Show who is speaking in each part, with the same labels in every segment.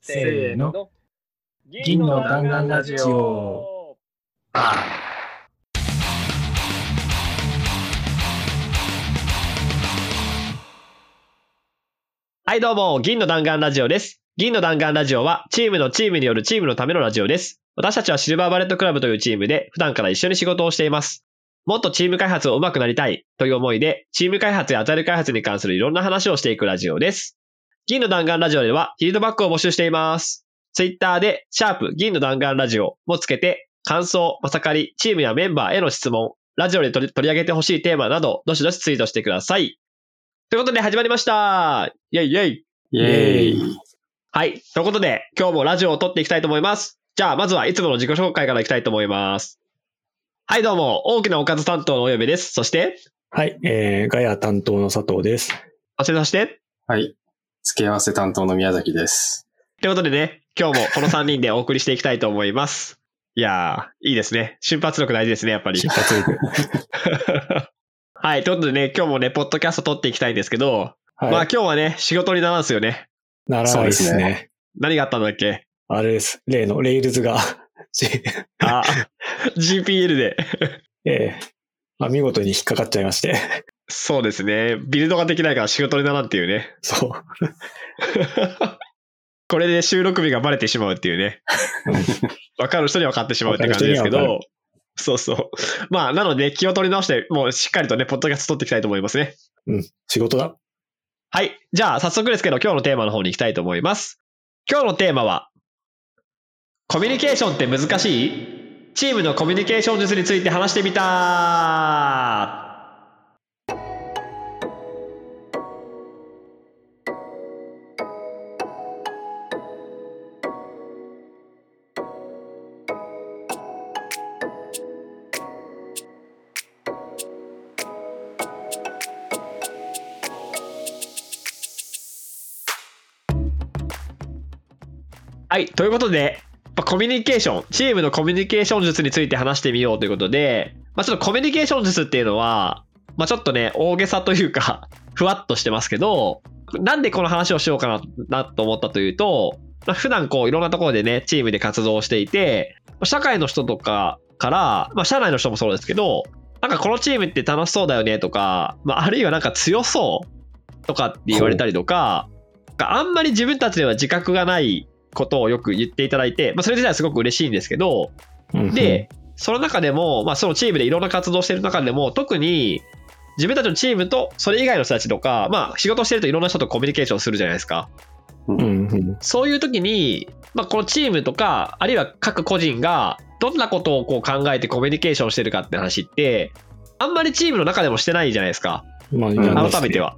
Speaker 1: せーの。銀の弾丸ラジオ。
Speaker 2: はい、どうも、銀の弾丸ラジオです。銀の弾丸ラジオは、チームのチームによるチームのためのラジオです。私たちは Silver Bullet Club というチームで、普段から一緒に仕事をしています。もっとチーム開発を上手くなりたいという思いで、チーム開発やアジャイル開発に関するいろんな話をしていくラジオです。銀の弾丸ラジオでは、フィードバックを募集しています。ツイッターで、シャープ銀の弾丸ラジオもつけて、感想、まさかり、チームやメンバーへの質問、ラジオで取り上げてほしいテーマなど、どしどしツイートしてください。ということで始まりましたイェイイェイ
Speaker 1: イェーイ。
Speaker 2: はい。ということで、今日もラジオを撮っていきたいと思います。じゃあ、まずはいつもの自己紹介からいきたいと思います。はい、どうも。大きなおかず担当のおよべです。そして、
Speaker 1: はい、えー、ガヤ担当の佐藤です。
Speaker 2: そして、そして、
Speaker 3: はい。付け合わせ担当の宮崎です。
Speaker 2: ということでね、今日もこの3人でお送りしていきたいと思います。いやー、いいですね。瞬発力大事ですね、やっぱり
Speaker 1: 出。発力。
Speaker 2: はい。ということでね、今日もね、ポッドキャスト撮っていきたいんですけど、
Speaker 1: はい。
Speaker 2: まあ今日はね、仕事にならんすよね。
Speaker 1: ならないです
Speaker 3: そうです
Speaker 1: ね。
Speaker 2: 何があったんだっけ？
Speaker 1: あれです。例のレイルズが、
Speaker 2: あ、GPL で。
Speaker 1: えーまあ、見事に引っかかっちゃいまして。
Speaker 2: そうですね。ビルドができないから仕事にならんっていうね。
Speaker 1: そう。
Speaker 2: これで収録日がバレてしまうっていうね。わかる人には分かってしまうって感じですけど、そうそう。まあ、なので気を取り直して、もうしっかりとね、ポッドキャスト撮っていきたいと思いますね。
Speaker 1: うん。仕事だ。
Speaker 2: はい。じゃあ、早速ですけど、今日のテーマの方に行きたいと思います。今日のテーマは、コミュニケーションって難しい？チームのコミュニケーション術について話してみたはい。ということで、まあコミュニケーション、チームのコミュニケーション術について話してみようということで、まあ、ちょっとコミュニケーション術っていうのは、まあ、ちょっとね、大げさというか、ふわっとしてますけど、なんでこの話をしようかななと思ったというと、まあ、普段こういろんなところでね、チームで活動していて、社会の人とかから、まあ、社内の人もそうですけど、なんかこのチームって楽しそうだよねとか、まあ、あるいはなんか強そうとかって言われたりとか、なんかあんまり自分たちでは自覚がないことをよく言っていただいて、まあ、それ自体はすごく嬉しいんですけど、
Speaker 1: うん
Speaker 2: で、その中でも、まあ、そのチームでいろんな活動してる中でも、特に自分たちのチームとそれ以外の人たちとか、まあ、仕事してるといろんな人とコミュニケーションするじゃないですか。そういう時に、まあ、このチームとか、あるいは各個人が、どんなことをこう考えてコミュニケーションしてるかって話って、あんまりチームの中でもしてないじゃないですか。
Speaker 1: まあ、
Speaker 3: ん
Speaker 2: 改めて。は。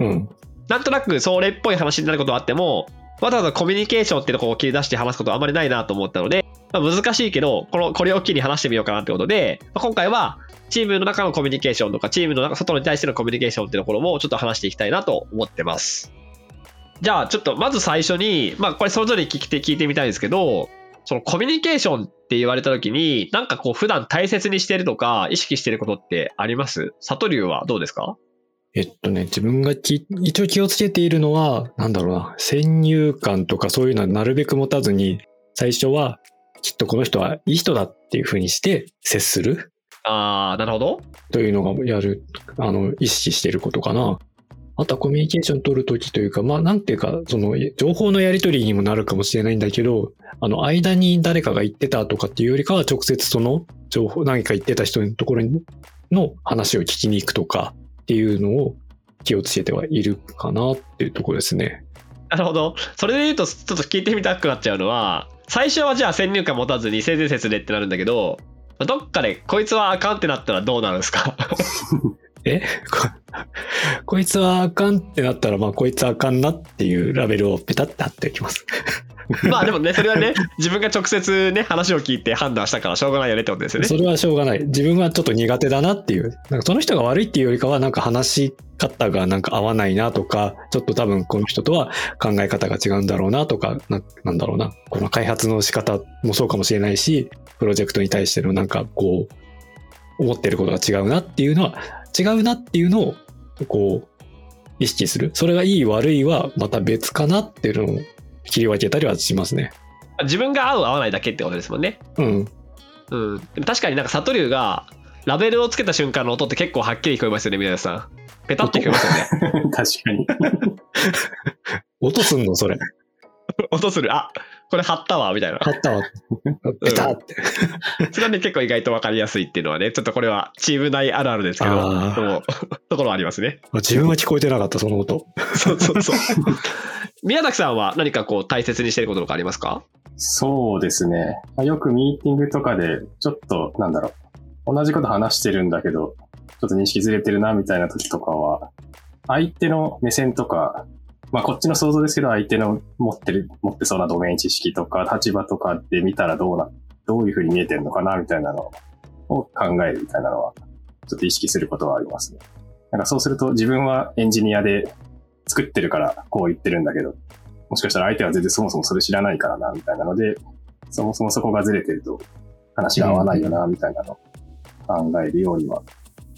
Speaker 1: うん。
Speaker 2: なんとなくそれっぽい話になることはあっても、わざわざコミュニケーションってとこを切り出して話すことはあまりないなと思ったので、まあ、難しいけど、この、これを機に話してみようかなってことで、まあ今回は、チームの中のコミュニケーションとか、チームの中、外に対してのコミュニケーションってところもちょっと話していきたいなと思ってます。じゃあ、ちょっとまず最初に、まあ、これそれぞれ聞いて、聞いてみたいんですけど、そのコミュニケーションって言われた時に、なんかこう普段大切にしてるとか、意識してることってあります？里流はどうですか？
Speaker 1: えっとね、自分がき一応気をつけているのは、なんだろうな、先入観とかそういうのはなるべく持たずに、最初は、きっとこの人はいい人だっていうふうにして接する
Speaker 2: あー、なるほど。
Speaker 1: というのがやる、あの、意識していることかな。あとはコミュニケーション取るときというか、まあ、なんていうか、その、情報のやり取りにもなるかもしれないんだけど、あの、間に誰かが言ってたとかっていうよりかは、直接その情報、何か言ってた人のところにの話を聞きに行くとかっていうのを気をつけてはいるかなっていうところですね。
Speaker 2: なるほど。それで言うと、ちょっと聞いてみたくなっちゃうのは、最初はじゃあ先入観持たずに性善説でってなるんだけど、どっかでこいつはあかんってなったらどうなるんですか？
Speaker 1: え？ここいつはあかんってなったら、まあ、こいつはあかんなっていうラベルをペタッて貼っておきます。
Speaker 2: まあでもね、それはね、自分が直接ね、話を聞いて判断したからしょうがないよねってことですよね。
Speaker 1: それはしょうがない。自分はちょっと苦手だなっていう。なんかその人が悪いっていうよりかは、なんか話し方がなんか合わないなとか、ちょっと多分この人とは考え方が違うんだろうなとか、ななんだろうな。この開発の仕方もそうかもしれないし、プロジェクトに対してのなんかこう、思ってることが違うなっていうのは、違うなっていうのを、こう、意識する。それがいい悪いはまた別かなっていうのを切り分けたりはしますね。
Speaker 2: 自分が合う合わないだけってことですもんね。
Speaker 1: うん。
Speaker 2: うん。でも確かになんか、悟龍が、ラベルをつけた瞬間の音って結構はっきり聞こえますよね、宮田さん。ペタッと聞こえますよね。
Speaker 3: 確かに。
Speaker 1: 音すんの？それ。
Speaker 2: 音する。あ、これ貼ったわ、みたいな。
Speaker 1: 買ったわ。ペタって。
Speaker 2: それはね、結構意外と分かりやすいっていうのはね、ちょっとこれはチーム内あるあるですけど、ところはありますね。
Speaker 1: 自分は聞こえてなかった、その音。
Speaker 2: そうそうそう。宮崎さんは何かこう大切にしてることとかありますか？
Speaker 3: そうですね。まあよくミーティングとかで、ちょっと、なんだろう。同じこと話してるんだけど、ちょっと認識ずれてるな、みたいな時とかは、相手の目線とか、まあこっちの想像ですけど、相手の持ってる、持ってそうなドメイン知識とか、立場とかで見たらどうな、どういうふうに見えてるのかな、みたいなのを考えるみたいなのは、ちょっと意識することはありますね。なんかそうすると自分はエンジニアで作ってるからこう言ってるんだけど、もしかしたら相手は全然そもそもそれ知らないからな、みたいなので、そもそもそこがずれてると話が合わないよな、みたいなのを考えるようには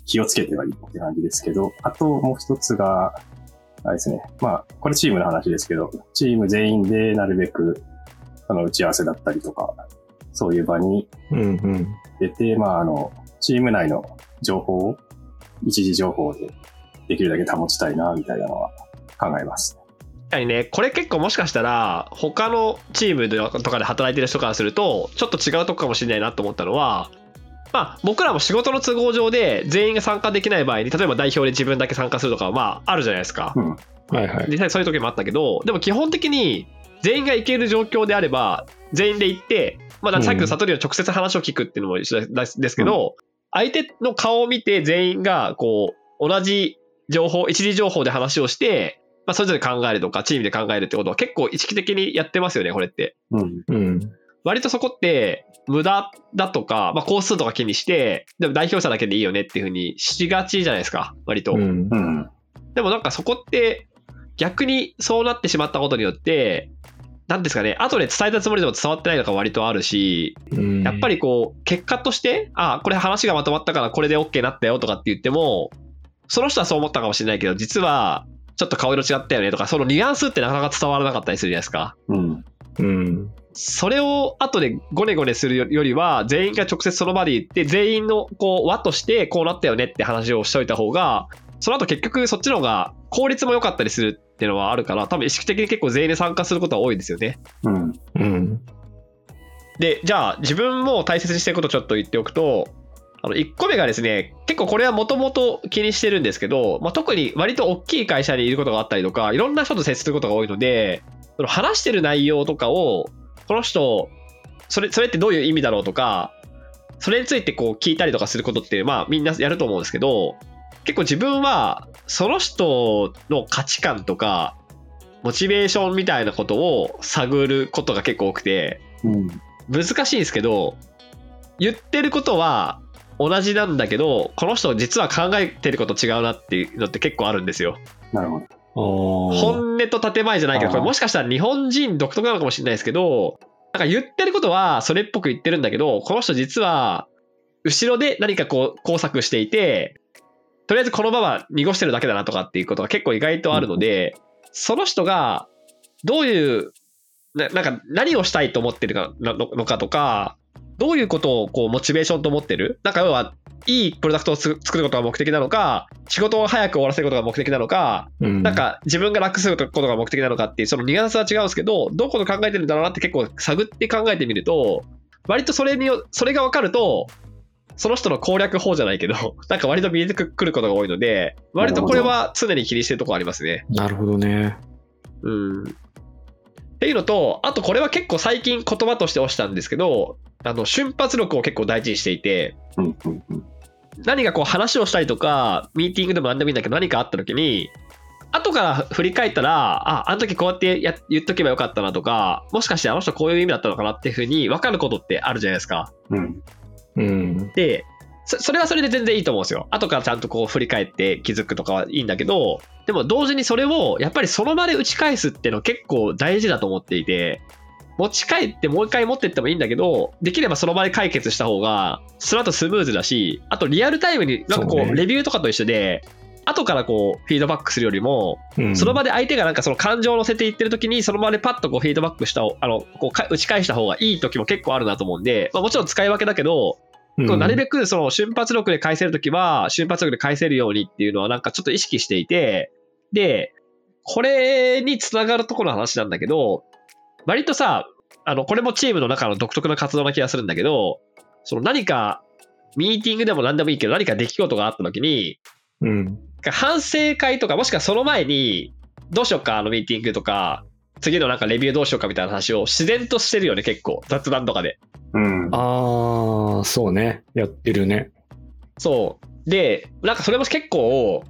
Speaker 3: 気をつけてはいいって感じですけど、あともう一つが、あれですね。まあ、これチームの話ですけど、チーム全員でなるべく、その打ち合わせだったりとか、そういう場に
Speaker 1: うんうん。
Speaker 3: 出て、まあ、あの、チーム内の情報を、一時情報でできるだけ保ちたいな、みたいなのは考えます。
Speaker 2: 確かにね、これ結構もしかしたら、他のチームでとかで働いてる人からすると、ちょっと違うとこかもしれないなと思ったのは、まあ、僕らも仕事の都合上で全員が参加できない場合に、例えば代表で自分だけ参加するとかは、まあ、あるじゃないですか。
Speaker 3: うん。
Speaker 1: はいはい。
Speaker 2: 実際そういう時もあったけど、でも基本的に全員が行ける状況であれば、全員で行って、まあ、さっきの悟りの直接話を聞くっていうのも一緒ですですけど、相手の顔を見て全員がこう、同じ情報、一時情報で話をして、まあ、それぞれ考えるとか、チームで考えるってことは結構意識的にやってますよね、これって。
Speaker 3: うん。
Speaker 1: うん。
Speaker 2: 割とそこって、無駄だとか、まあ、工数とか気にして、でも代表者だけでいいよねっていうふうにしがちじゃないですか、割と。
Speaker 1: うん。
Speaker 3: うん。
Speaker 2: でもなんかそこって逆にそうなってしまったことによって、なんですかね、後で伝えたつもりでも伝わってないのが割とあるし、
Speaker 1: うん
Speaker 2: やっぱりこう、結果として、あ、これ話がまとまったからこれで OK になったよとかって言っても、その人はそう思ったかもしれないけど、実はちょっと顔色違ったよねとか、そのニュアンスってなかなか伝わらなかったりするじゃないですか。
Speaker 3: うん。
Speaker 1: うん。
Speaker 2: それを後でゴネゴネするよりは、全員が直接その場で言って、全員のこう輪としてこうなったよねって話をしといた方が、その後結局そっちの方が効率も良かったりするっていうのはあるから、多分意識的に結構全員で参加することは多いですよね。
Speaker 3: うん。
Speaker 1: うん。
Speaker 2: で、じゃあ自分も大切にしてることをちょっと言っておくと、あの1個目がですね、結構これはもともと気にしてるんですけど、まあ、特に割と大きい会社にいることがあったりとか、いろんな人と接することが多いので、その話してる内容とかを、この人、それそれってどういう意味だろうとか、それについてこう聞いたりとかすることって、まあみんなやると思うんですけど、結構自分はその人の価値観とか、モチベーションみたいなことを探ることが結構多くて、
Speaker 3: うん。
Speaker 2: 難しいんですけど、言ってることは同じなんだけど、この人実は考えてること違うなっていうのって結構あるんですよ。
Speaker 3: なるほど。
Speaker 2: 本音と建前じゃないけど、これもしかしたら日本人独特なのかもしれないですけど、なんか言ってることはそれっぽく言ってるんだけど、この人実は後ろで何かこう工作していて、とりあえずこのまま濁してるだけだなとかっていうことが結構意外とあるので、その人がどういう、ななんか何をしたいと思ってるかなののかとか、どういうことをこうモチベーションと思ってる？なんか要は、いいプロダクトをつ作ることが目的なのか、仕事を早く終わらせることが目的なのか、
Speaker 1: うん、
Speaker 2: なんか自分が楽することが目的なのかっていうそのニュアンスは違うんですけどどこの考えてるんだろうなって結構探って考えてみると割とそれによそれが分かるとその人の攻略法じゃないけど なんか割と見えてくることが多いので割とこれは常に気にしてるところありますね。
Speaker 1: なるほどね。
Speaker 2: うんっていうのとあとこれは結構最近言葉として押したんですけどあの瞬発力を結構大事にしていて
Speaker 3: うん。うん。うん。
Speaker 2: 何かこう話をしたりとか、ミーティングでも何でもいいんだけど、何かあった時に、後から振り返ったら、あ、あの時こうやってや言っとけばよかったなとか、もしかしてあの人こういう意味だったのかなっていうふうに分かることってあるじゃないですか。
Speaker 3: うん。
Speaker 1: うん。
Speaker 2: で、そそれはそれで全然いいと思うんですよ。後からちゃんとこう振り返って気づくとかはいいんだけど、でも同時にそれをやっぱりその場で打ち返すっていうのは結構大事だと思っていて、持ち帰ってもう一回持ってってもいいんだけど、できればその場で解決した方が、その後スムーズだし、あとリアルタイムになんかこう、レビューとかと一緒で、後からこう、フィードバックするよりも、
Speaker 1: うん。
Speaker 2: その場で相手がなんかその感情を乗せていってる時に、その場でパッとこうフィードバックした、あの、こうか打ち返した方がいい時も結構あるなと思うんで、まあもちろん使い分けだけど、なるべくその瞬発力で返せるときは、瞬発力で返せるようにっていうのはなんかちょっと意識していて、で、これにつながるところの話なんだけど、割とさ、あの、これもチームの中の独特な活動な気がするんだけど、その何か、ミーティングでも何でもいいけど、何か出来事があったときに、
Speaker 1: うん。
Speaker 2: 反省会とか、もしくはその前に、どうしようか、あのミーティングとか、次のなんかレビューどうしようかみたいな話を自然としてるよね、結構。雑談とかで。
Speaker 3: うん。
Speaker 1: ああ、そうね。やってるね。
Speaker 2: そう。で、なんかそれも結構、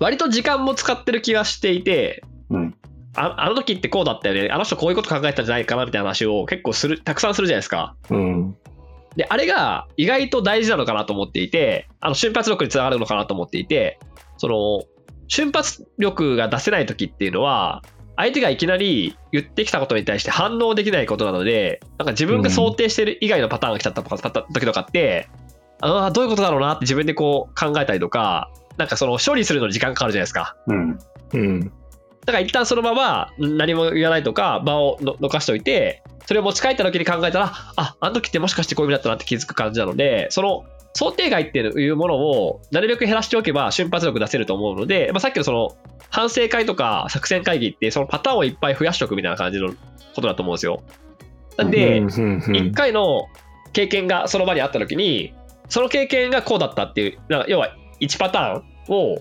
Speaker 2: 割と時間も使ってる気がしていて、
Speaker 3: うん。
Speaker 2: ああの時ってこうだったよね。あの人こういうこと考えたんじゃないかなみたいな話を結構する、たくさんするじゃないですか。
Speaker 1: うん。
Speaker 2: で、あれが意外と大事なのかなと思っていて、あの瞬発力につながるのかなと思っていて、その、瞬発力が出せない時っていうのは、相手がいきなり言ってきたことに対して反応できないことなので、なんか自分が想定してる以外のパターンが来ちゃった時とかって、ああ、どういうことだろうなって自分でこう考えたりとか、なんかその処理するのに時間かかるじゃないですか。
Speaker 3: うん。
Speaker 1: うん。
Speaker 2: だから一旦そのまま何も言わないとか場をの残しておいてそれを持ち帰った時に考えたらああの時ってもしかしてこういう意味だったなって気づく感じなのでその想定外っていうものをなるべく減らしておけば瞬発力出せると思うので、まあ、さっきのその反省会とか作戦会議ってそのパターンをいっぱい増やしておくみたいな感じのことだと思うんですよ。なんで、
Speaker 1: うんうんうん
Speaker 2: 1回の経験がその場にあった時にその経験がこうだったっていうなんか要は1パターンを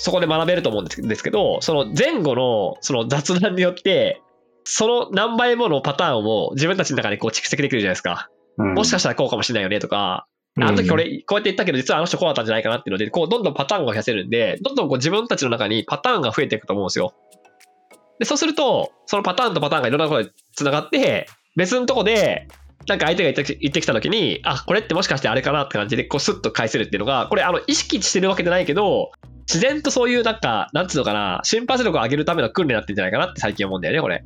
Speaker 2: そこで学べると思うんですけどその前後のその雑談によってその何倍ものパターンを自分たちの中でこう蓄積できるじゃないですか。
Speaker 3: うん。
Speaker 2: もしかしたらこうかもしれないよねとか、あの時これこうやって言ったけど実はあの人こうだったんじゃないかなっていうのでこうどんどんパターンが増やせるんでどんどんこう自分たちの中にパターンが増えていくと思うんですよ。でそうするとそのパターンとパターンがいろんなことでつながって別のとこでなんか相手が言って言ってきた時にあこれってもしかしてあれかなって感じでこうスッと返せるっていうのがこれあの意識してるわけじゃないけど自然とそういうなんかなんつうのかな瞬発力を上げるための訓練になってんじゃないかなって最近思うんだよねこれ。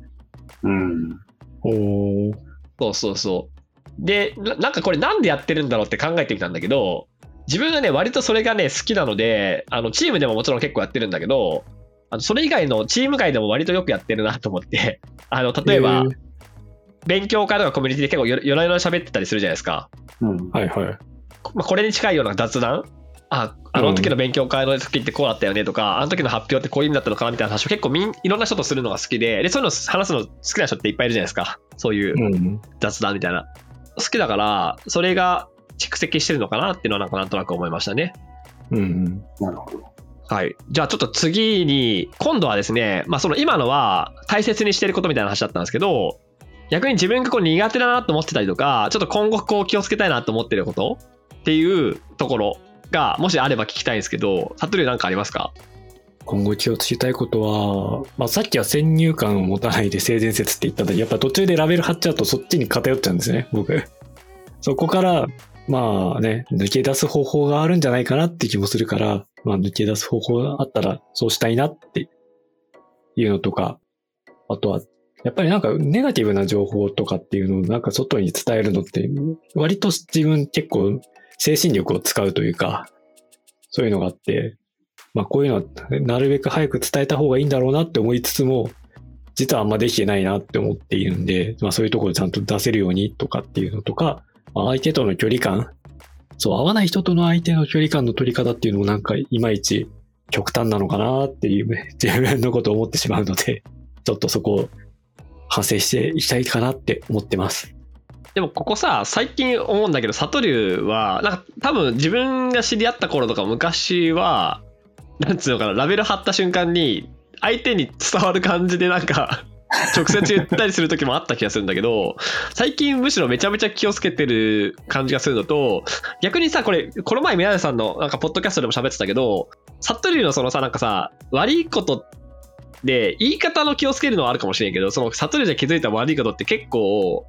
Speaker 3: うん。
Speaker 1: おー
Speaker 2: そうそうそう。で、ななんかこれなんでやってるんだろうって考えてみたんだけど、自分がね、割とそれがね、好きなので、あの、チームでももちろん結構やってるんだけど、あのそれ以外のチーム外でも割とよくやってるなと思って、あの、例えば、
Speaker 1: へー
Speaker 2: 勉強会とかコミュニティで結構よ夜な夜な喋ってたりするじゃないですか。
Speaker 3: うん。
Speaker 1: はいはい。
Speaker 2: まあ、これに近いような雑談あ、あの時の勉強会の時ってこうだったよねとか、あの時の発表ってこういう意味だったのかなみたいな話を結構みんいろんな人とするのが好きで、で、そういうの話すの好きな人っていっぱいいるじゃないですか。そういう
Speaker 1: うん。
Speaker 2: 雑談みたいな。好きだから、それが蓄積してるのかなっていうのはなんかなんとなく思いましたね。
Speaker 1: うん。
Speaker 3: なるほど。
Speaker 2: はい。じゃあちょっと次に、今度はですね、まあその今のは大切にしてることみたいな話だったんですけど、逆に自分がこう苦手だなと思ってたりとか、ちょっと今後こう気をつけたいなと思ってることっていうところが、もしあれば聞きたいんですけど、サトルなんかありますか？
Speaker 1: 今後気をつけたいことは、まあ、さっきは先入観を持たないで性善説って言ったんだけど、やっぱ途中でラベル貼っちゃうとそっちに偏っちゃうんですね、僕。そこから、まあね、抜け出す方法があるんじゃないかなって気もするから、まあ抜け出す方法があったらそうしたいなっていうのとか、あとは、やっぱりなんかネガティブな情報とかっていうのをなんか外に伝えるのって、割と自分結構精神力を使うというか、そういうのがあって、まあこういうのはなるべく早く伝えた方がいいんだろうなって思いつつも、実はあんまできてないなって思っているんで、まあそういうところちゃんと出せるようにとかっていうのとか、まあ相手との距離感、そう、合わない人との相手の距離感の取り方っていうのもなんかいまいち極端なのかなっていう 自分のことを思ってしまうので、ちょっとそこを反省していきたいかなって思ってます。
Speaker 2: でもここさ、最近思うんだけど、サトリュウは、なんか多分自分が知り合った頃とか昔は、なんつうのかな、ラベル貼った瞬間に、相手に伝わる感じでなんか、直接言ったりする時もあった気がするんだけど、最近むしろめちゃめちゃ気をつけてる感じがするのと、逆にさ、これ、この前宮根さんのなんかポッドキャストでも喋ってたけど、サトリュウのそのさ、なんかさ、悪いことで、言い方の気をつけるのはあるかもしれんけど、そのサトリュウで気づいた悪いことって結構、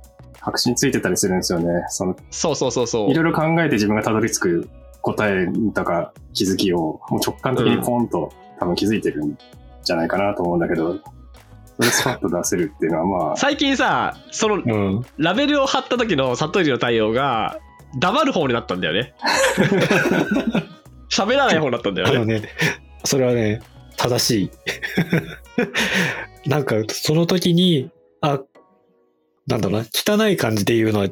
Speaker 3: 白紙についてたりするんですよね。その、
Speaker 2: そうそうそうそう。
Speaker 3: いろいろ考えて自分がたどり着く答えとか気づきを、もう直感的にポンと多分気づいてるんじゃないかなと思うんだけど、それスパッと出せるっていうのはまあ、
Speaker 2: 最近さ、その
Speaker 1: うん。
Speaker 2: ラベルを貼った時のサトリの対応が、黙る方になったんだよね。喋らない方だったんだよね。
Speaker 1: あのね、それはね、正しい。なんか、その時に、あ、なんだろうな、汚い感じで言うのは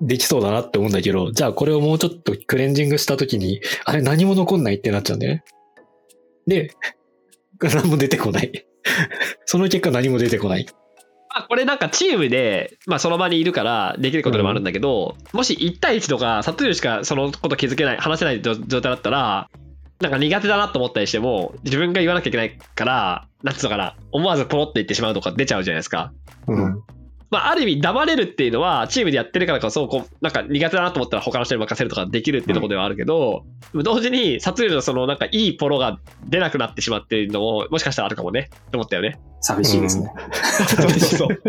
Speaker 1: できそうだなって思うんだけど、じゃあこれをもうちょっとクレンジングした時に、あれ何も残んないってなっちゃうんだよね。で、何も出てこない。その結果何も出てこない。
Speaker 2: まあ、これなんかチームで、まあ、その場にいるからできることでもあるんだけど、もし1対1とか、サトゥーしかそのこと気づけない、話せない状状態だったら、なんか苦手だなと思ったりしても、自分が言わなきゃいけないから、なんつうのかな、思わずポロって言ってしまうとか出ちゃうじゃないですか。
Speaker 1: うん。
Speaker 2: まあ、ある意味黙れるっていうのは、チームでやってるからこそ、こう、なんか苦手だなと思ったら他の人に任せるとかできるっていうところではあるけど、でも同時に、サトゥールのそのなんかいいポロが出なくなってしまっているのも、もしかしたらあるかもね、と思ったよね。
Speaker 3: 寂しいですね。
Speaker 2: そうそう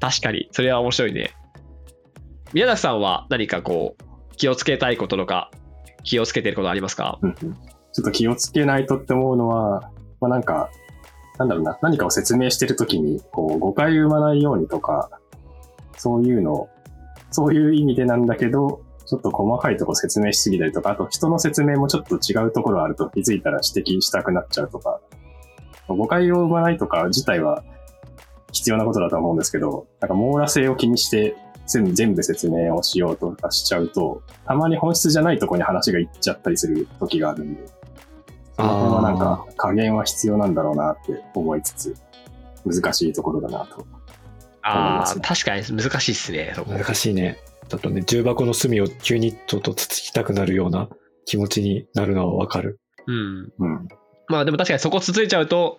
Speaker 2: 確かに、それは面白いね。宮崎さんは何かこう、気をつけたいこととか、気をつけてることありますか？
Speaker 3: うんうんちょっと気をつけないとって思うのは、まあなんか、なんだろうな、何かを説明してるときに、こう、誤解を生まないようにとか、そういうの、そういう意味でなんだけど、ちょっと細かいとこ説明しすぎたりとか、あと人の説明もちょっと違うところあると気づいたら指摘したくなっちゃうとか、誤解を生まないとか自体は必要なことだと思うんですけど、なんか網羅性を気にして全部全部説明をしようとかしちゃうと、たまに本質じゃないとこに話がいっちゃったりする時があるんで、その辺はなんか加減は必要なんだろうなって思いつつ、難しいところだなと。
Speaker 2: ああ、
Speaker 3: 思います
Speaker 2: 確かに難しいっすね。
Speaker 1: 難しいね。ちょっとね、重箱の隅を急にちょっとつつきたくなるような気持ちになるのはわかる。
Speaker 2: うん。
Speaker 3: うん。
Speaker 2: まあでも確かにそこ続いちゃうと、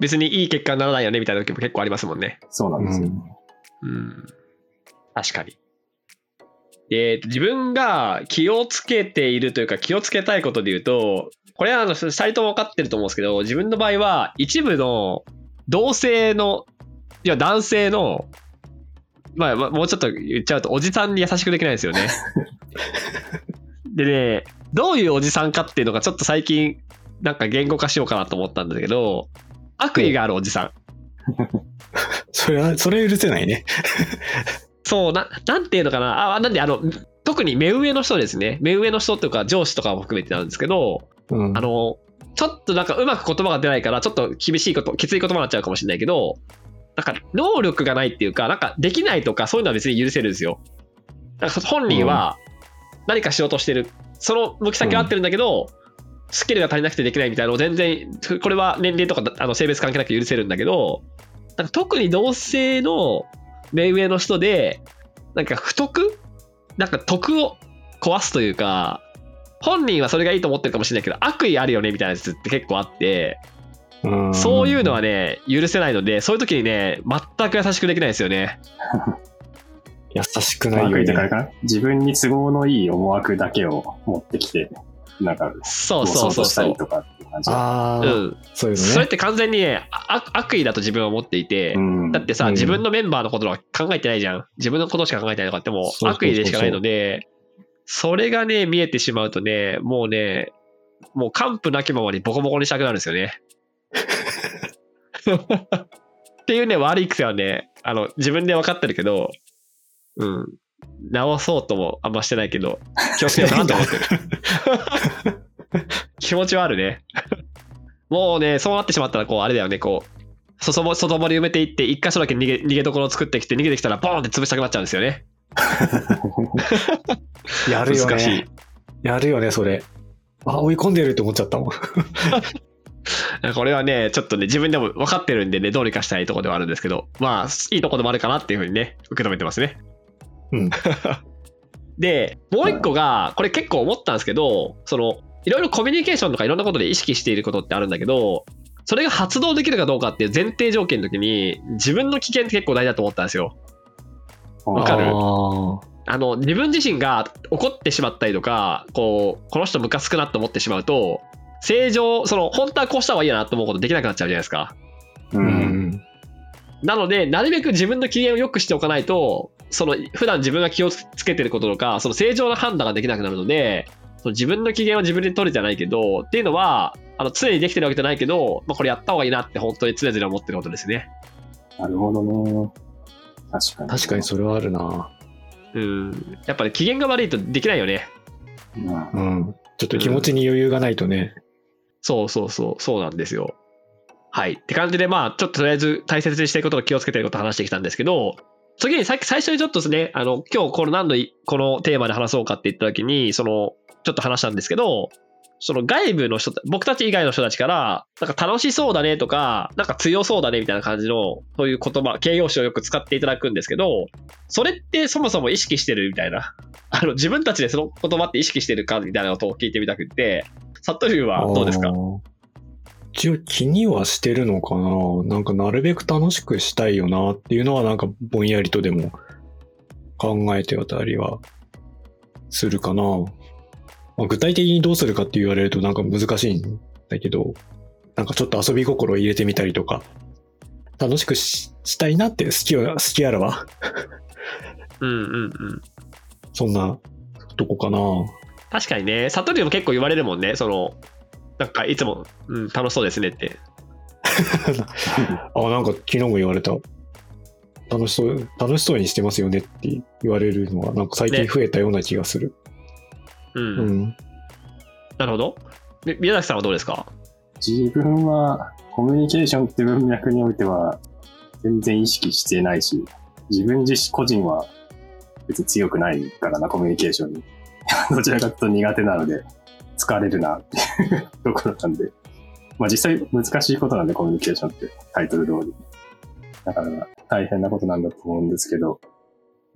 Speaker 2: 別にいい結果にならないよねみたいな時も結構ありますもんね。
Speaker 3: そうなんですよ。
Speaker 2: うん。確かに。えーと自分が気をつけているというか気をつけたいことで言うと、これはあの2人とも分かってると思うんですけど、自分の場合は一部の同性の、いや男性の、まあ、まあもうちょっと言っちゃうと、おじさんに優しくできないんですよね。でね、どういうおじさんかっていうのがちょっと最近、なんか言語化しようかなと思ったんだけど、悪意があるおじさん。
Speaker 1: それは、それ許せないね。
Speaker 2: そう、な、なんていうのかな。あ、なんで、あの、特に目上の人ですね。目上の人とか上司とかも含めてなんですけど、
Speaker 1: うん。
Speaker 2: あの、ちょっとなんかうまく言葉が出ないから、ちょっと厳しいこと、きつい言葉になっちゃうかもしれないけど、なんか能力がないっていうか、なんかできないとかそういうのは別に許せるんですよ。なんか本人は何かしようとしてる。その向き先は合ってるんだけど、スキルが足りなくてできないみたいなのを全然、これは年齢とかあの性別関係なく許せるんだけど、なんか特に同性の目上の人で、なんか不徳？なんか徳を壊すというか、本人はそれがいいと思ってるかもしれないけど、悪意あるよねみたいなやつって結構あって、
Speaker 1: うん
Speaker 2: そういうのはね、許せないので、そういう時にね、全く優しくできないですよね。
Speaker 1: 優しくないよ
Speaker 3: 悪意ってかれ
Speaker 1: ね。
Speaker 3: かな？自分に都合のいい思惑だけを持ってきて、なんか、
Speaker 2: そうそうそうそう。
Speaker 3: りとかっていう感じだ。
Speaker 1: ああ、
Speaker 2: うん、
Speaker 1: そういうのね。
Speaker 2: それって完全にね、あ悪意だと自分は思っていて、
Speaker 3: うん
Speaker 2: だってさ、
Speaker 1: うん
Speaker 2: 自分のメンバーのことは考えてないじゃん。自分のことしか考えてないとかっても悪意でしかないので、それがね、見えてしまうとね、もうね、もう完膚なきままにボコボコにしたくなるんですよね。っていうね、悪い癖はね、あの、自分で分かってるけど、うん。直そうともあんましてないけど、気をつけようかなと思ってる。気持ちはあるね。もうね、そうなってしまったら、こう、あれだよね、こう、外も外堀埋めていって、一箇所だけ逃げ逃げどころを作ってきて、逃げてきたら、ボーンって潰したくなっちゃうんですよね。
Speaker 1: やるよね。やるよね、それ。あ、追い込んでるって思っちゃったもん。
Speaker 2: これはね、ちょっとね、自分でも分かってるんでね、どうにかしたいところではあるんですけど、まあ、いいとこでもあるかなっていうふうにね、受け止めてますね。
Speaker 1: うん。
Speaker 2: で、もう一個が、これ結構思ったんですけど、その、いろいろコミュニケーションとかいろんなことで意識していることってあるんだけど、それが発動できるかどうかっていう前提条件の時に、自分の危険って結構大事だと思ったんですよ。わかる
Speaker 1: あ
Speaker 2: あの、自分自身が怒ってしまったりとか、こう、この人ムカつくなって思ってしまうと、正常、その、本当はこうした方がいいなと思うことできなくなっちゃうじゃないですか。
Speaker 1: う。んん。
Speaker 2: なので、なるべく自分の機嫌を良くしておかないと、その、普段自分が気をつけてることとか、その正常な判断ができなくなるので、その自分の機嫌を自分で取るじゃないけど、っていうのは、あの、常にできてるわけじゃないけど、まあ、これやった方がいいなって本当に常々思ってることですね。
Speaker 3: なるほどね。確かに。
Speaker 1: 確かにそれはあるな。
Speaker 2: うん。やっぱり機嫌が悪いとできないよね。
Speaker 3: うん
Speaker 1: うん。ちょっと気持ちに余裕がないとね。
Speaker 2: そうそうそう、そうなんですよ。はい。って感じで、まあ、ちょっととりあえず大切にしていくことを気をつけていることを話してきたんですけど、次にさっき最初にちょっとですね、あの、今日この何度いこのテーマで話そうかって言った時に、その、ちょっと話したんですけど、その外部の人、僕たち以外の人たちから、なんか楽しそうだねとか、なんか強そうだねみたいな感じの、そういう言葉、形容詞をよく使っていただくんですけど、それってそもそも意識してるみたいな。あの、自分たちでその言葉って意識してるかみたいなことを聞いてみたくって、サットリュウはどうですか？
Speaker 1: あー一応気にはしてるのかななんかなるべく楽しくしたいよなっていうのはなんかぼんやりとでも考えてたりはするかな。まあ、具体的にどうするかって言われるとなんか難しいんだけど、なんかちょっと遊び心を入れてみたりとか、楽しくししたいなって好きは、好きあらば、
Speaker 2: うんうんうん。
Speaker 1: そんなとこかな。
Speaker 2: 確かにね、サトリュウも結構言われるもんね、その、なんかいつも、うん、楽しそうですねって。
Speaker 1: あ、なんか昨日も言われた。楽しそう、楽しそうにしてますよねって言われるのは、なんか最近
Speaker 2: ね
Speaker 1: 増えたような気がする。
Speaker 2: うん。
Speaker 1: うん。
Speaker 2: なるほど。み宮崎さんはどうですか？
Speaker 3: 自分はコミュニケーションって文脈においては全然意識してないし、自分自身個人は別に強くないからな、コミュニケーションに。どちらかというと苦手なので、疲れるなっていう ところなんで。まあ実際難しいことなんで、コミュニケーションってタイトル通り。だから大変なことなんだと思うんですけど、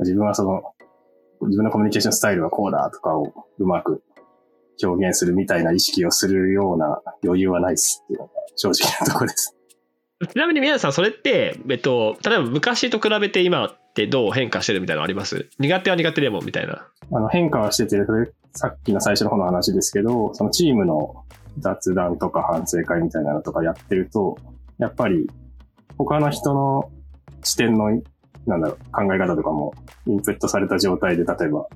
Speaker 3: 自分はその、自分のコミュニケーションスタイルはこうだとかをうまく表現するみたいな意識をするような余裕はないっすっていうのが正直なところです。
Speaker 2: ちなみに宮崎さん、それって、えっと、例えば昔と比べて今ってどう変化してるみたいなのあります？苦手は苦手でもみたいな。
Speaker 3: あの変化はしてて、それさっきの最初の方の話ですけど、そのチームの雑談とか反省会みたいなのとかやってると、やっぱり他の人の視点の、なんだろう、考え方とかもインプットされた状態で、例えば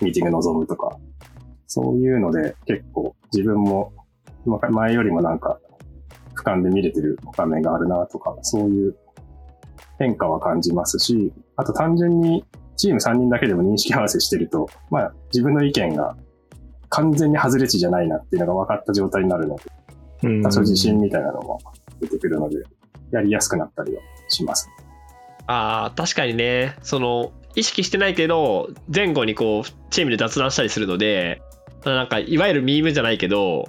Speaker 3: ミーティング臨むとか、そういうので結構自分もま前よりもなんか俯瞰で見れてる場面があるなとか、そういう変化は感じますし、あと単純にチーム3人だけでも認識合わせしてると、まあ自分の意見が完全に外れ値じゃないなっていうのが分かった状態になるので、
Speaker 1: うん
Speaker 3: 多少自信みたいなのも出てくるので、やりやすくなったりはします。
Speaker 2: ああ、確かにね、その、意識してないけど、前後にこう、チームで雑談したりするので、なんか、いわゆるミームじゃないけど、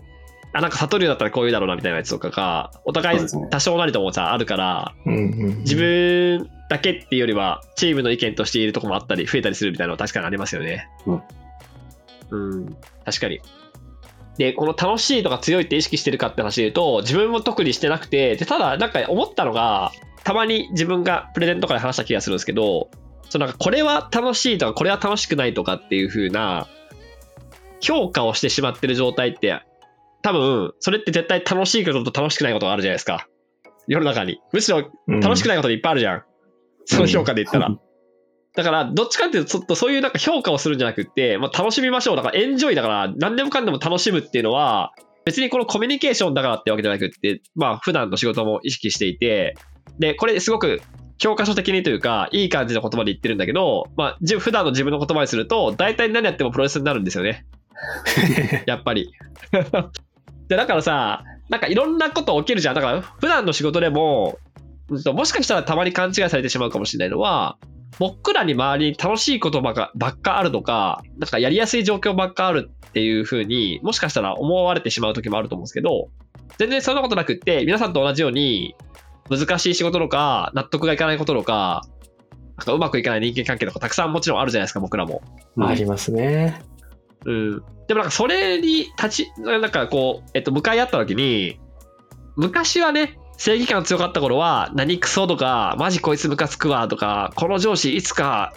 Speaker 2: あ、なんか、サトリュウだったらこういうだろうなみたいなやつとかが、お互い多少なりともさ、あるから、自分だけっていうよりは、チームの意見としているとこもあったり、増えたりするみたいなのは確かにありますよね。
Speaker 3: うん。
Speaker 2: うん、確かに。で、この楽しいとか強いって意識してるかって話で言うと、自分も特にしてなくて、で、ただ、なんか思ったのが、たまに自分がプレゼンとかで話した気がするんですけど、そのなんかこれは楽しいとか、これは楽しくないとかっていう風な、評価をしてしまってる状態って、多分、それって絶対楽しいことと楽しくないことがあるじゃないですか。世の中に。むしろ
Speaker 1: うん
Speaker 2: 楽しくないこといっぱいあるじゃん。その評価で言ったら。
Speaker 3: うん
Speaker 2: だから、どっちかっていうと、ちょっとそういうなんか評価をするんじゃなくって、まあ、楽しみましょう。だから、エンジョイだから、何でもかんでも楽しむっていうのは、別にこのコミュニケーションだからってわけじゃなくって、まあ、普段の仕事も意識していて、で、これすごく教科書的にというか、いい感じの言葉で言ってるんだけど、まあ、じ普段の自分の言葉にすると、大体何やってもプロレスになるんですよね。やっぱり。で、だからさ、なんかいろんなこと起きるじゃん。だから、普段の仕事でも、もしかしたらたまに勘違いされてしまうかもしれないのは、僕らに周りに楽しいことばっかばっかあるとか、なんかやりやすい状況ばっかあるっていう風にもしかしたら思われてしまう時もあると思うんですけど、全然そんなことなくって、皆さんと同じように、難しい仕事とか、納得がいかないこととか、なんかうまくいかない人間関係とかたくさんもちろんあるじゃないですか、僕らも。
Speaker 1: ありますね。
Speaker 2: うん。でもなんかそれに立ち、なんかこう、えっと、向かい合った時に、昔はね、正義感強かった頃は、何クソとか、マジこいつムカつくわとか、この上司いつか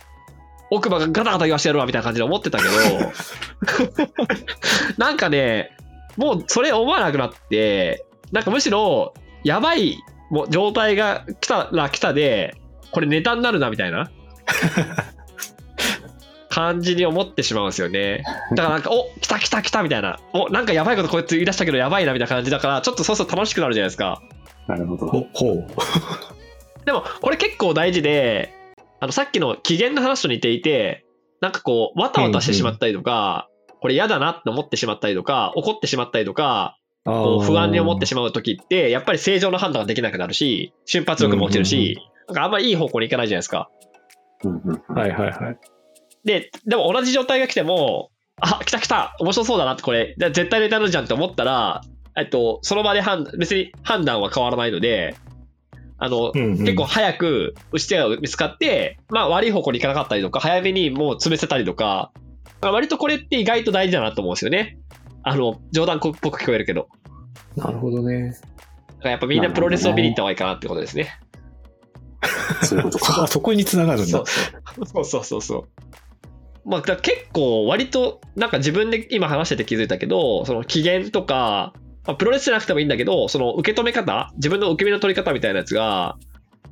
Speaker 2: 奥歯がガタガタ言わしてやるわみたいな感じで思ってたけど、なんかね、もうそれ思わなくなって、なんかむしろ、やばいもう状態が来たら来たで、これネタになるなみたいな 感じに思ってしまうんですよね。だからなんか、お来た来た来たみたいな、おなんかやばいことこいつ言い出したけどやばいなみたいな感じだから、ちょっとそうすると楽しくなるじゃないですか。
Speaker 3: なるほど。
Speaker 1: ほほう。
Speaker 2: でも、これ結構大事で、あの、さっきの機嫌の話と似ていて、なんかこう、わたわたしてしまったりとか、これ嫌だなって思ってしまったりとか、怒ってしまったりとか、不安に思ってしまう時って、やっぱり正常な判断ができなくなるし、瞬発力も落ちるし、なんかあんまりいい方向に行かないじゃないですか。
Speaker 3: うんうんうん
Speaker 1: はいはいはい。
Speaker 2: で、でも同じ状態が来ても、あ、来た来た面白そうだなってこれ、で絶対ネタるじゃんって思ったら、えっと、その場で判別に判断は変わらないので、あの、
Speaker 1: うんうん
Speaker 2: 結構早く打ち手が見つかって、まあ悪い方向に行かなかったりとか、早めにもう詰めせたりとか、まあ割とこれって意外と大事だなと思うんですよね。あの、冗談っぽく聞こえるけど。
Speaker 1: なるほどね。
Speaker 2: だからやっぱみんなプロレスを見に行った方がいいかなってことですね。
Speaker 3: そういうことか。
Speaker 1: そこに繋がるんだ
Speaker 2: そう。そうそうそうそう。まあ、だ結構割となんか自分で今話してて気づいたけど、その機嫌とか、まあ、プロレスじゃなくてもいいんだけど、その受け止め方、自分の受け身の取り方みたいなやつが、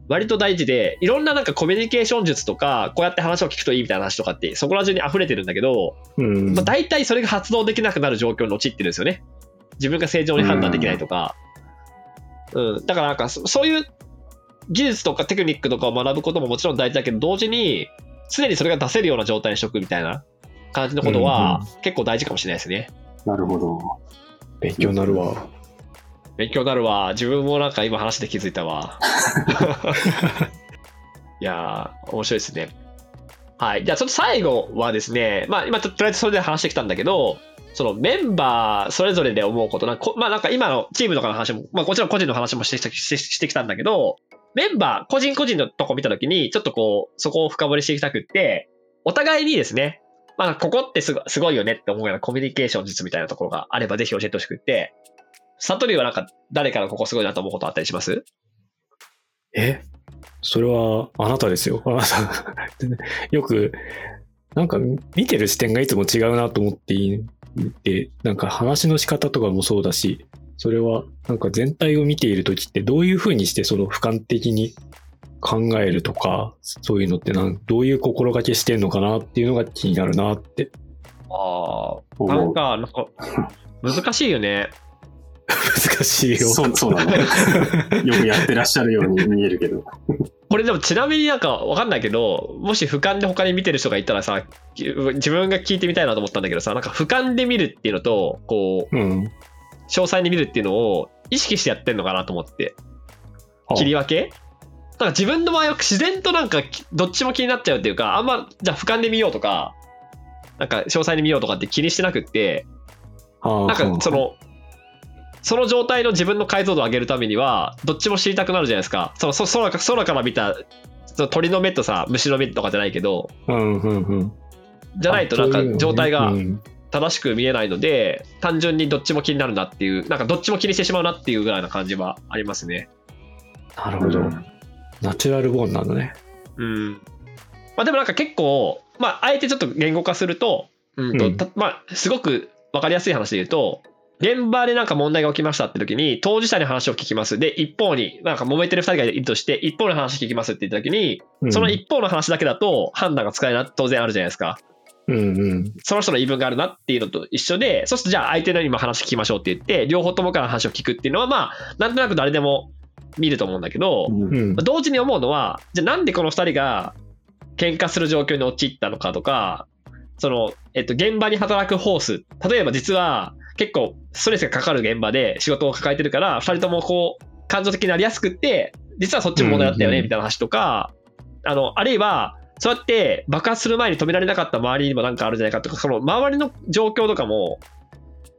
Speaker 2: 割と大事で、いろんななんかコミュニケーション術とか、こうやって話を聞くといいみたいな話とかって、そこら中に溢れてるんだけど、
Speaker 1: うん
Speaker 2: まあ、大体それが発動できなくなる状況に陥ってるんですよね。自分が正常に判断できないとか。うん。だからなんかそ、そういう技術とかテクニックとかを学ぶことももちろん大事だけど、同時に、常にそれが出せるような状態にしとくみたいな感じのことは、結構大事かもしれないですね。
Speaker 3: なるほど。
Speaker 1: 勉強になるわ。
Speaker 2: 勉強になるわ。自分もなんか今話して気づいたわ。いやー、面白いですね。はい。じゃあちょっと最後はですね、まあ今ととりあえずそれで話してきたんだけど、そのメンバーそれぞれで思うことなんかこまあなんか今のチームとかの話も、まあもちろん個人の話もしてきたしてきたんだけど、メンバー個人個人のとこ見たときに、ちょっとこう、そこを深掘りしていきたくって、お互いにですね、まあここってすごすごいよねって思うようなコミュニケーション術みたいなところがあればぜひ教えてほしくって、サトリはなんか誰からここすごいなと思うことあったりします？
Speaker 1: え？それはあなたですよ。あなた。よく、なんか見てる視点がいつも違うなと思っていて、なんか話の仕方とかもそうだし、それはなんか全体を見ているときってどういうふうにしてその俯瞰的に考えるとか、そういうのってなんどういう心がけしてんのかなっていうのが気になるなって。
Speaker 2: ああ、
Speaker 3: お
Speaker 2: なんか、なんか、難しいよね。
Speaker 1: 難しいよ。
Speaker 3: そう、そうなの。よくやってらっしゃるように見えるけど。
Speaker 2: これでもちなみになんかわかんないけど、もし俯瞰で他に見てる人がいたらさ、自分が聞いてみたいなと思ったんだけどさ、なんか俯瞰で見るっていうのと、こう、
Speaker 1: うん。
Speaker 2: 詳細に見るっていうのを意識してやってんのかなと思って。切り分け？なんか自分の場合は自然となんかきどっちも気になっちゃうっていうか、あんま、じゃあ俯瞰で見ようとか、なんか詳細に見ようとかって気にしてなくって、
Speaker 1: な
Speaker 2: なんかその、その状態の自分の解像度を上げるためには、どっちも知りたくなるじゃないですか。そのそ空か空から見たその鳥の目とさ、虫の目とかじゃないけど、
Speaker 1: うんうんうん。
Speaker 2: じゃないとなんか状態が
Speaker 1: うん
Speaker 2: 正しく見えないので、単純にどっちも気になるなっていう、なんかどっちも気にしてしまうなっていうぐらいな感じはありますね。
Speaker 1: なるほど。ナチュラルボーンなんだね。
Speaker 2: うん。まあでもなんか結構、まああえてちょっと言語化すると、うんと
Speaker 1: うん
Speaker 2: たまあすごくわかりやすい話で言うと、現場でなんか問題が起きましたって時に、当事者に話を聞きます。で、一方に、なんか揉めてる二人がいるとして、一方の話聞きますって言った時に、
Speaker 1: うん
Speaker 2: その一方の話だけだと判断が使えないな当然あるじゃないですか。
Speaker 1: うんうん。
Speaker 2: その人の言い分があるなっていうのと一緒で、そうするとじゃあ相手の今話聞きましょうって言って、両方ともから話を聞くっていうのは、まあ、なんとなく誰でも見ると思うんだけど、
Speaker 3: うん
Speaker 1: うん。
Speaker 2: 同時に思うのは、じゃあなんでこの二人が喧嘩する状況に陥ったのかとか、その、えっと、現場に働くホース。例えば実は結構ストレスがかかる現場で仕事を抱えてるから、二人ともこう、感情的になりやすくって、実はそっちも問題だったよね、みたいな話とか、あの、あるいは、そうやって爆発する前に止められなかった周りにもなんかあるんじゃないかとか、その周りの状況とかも、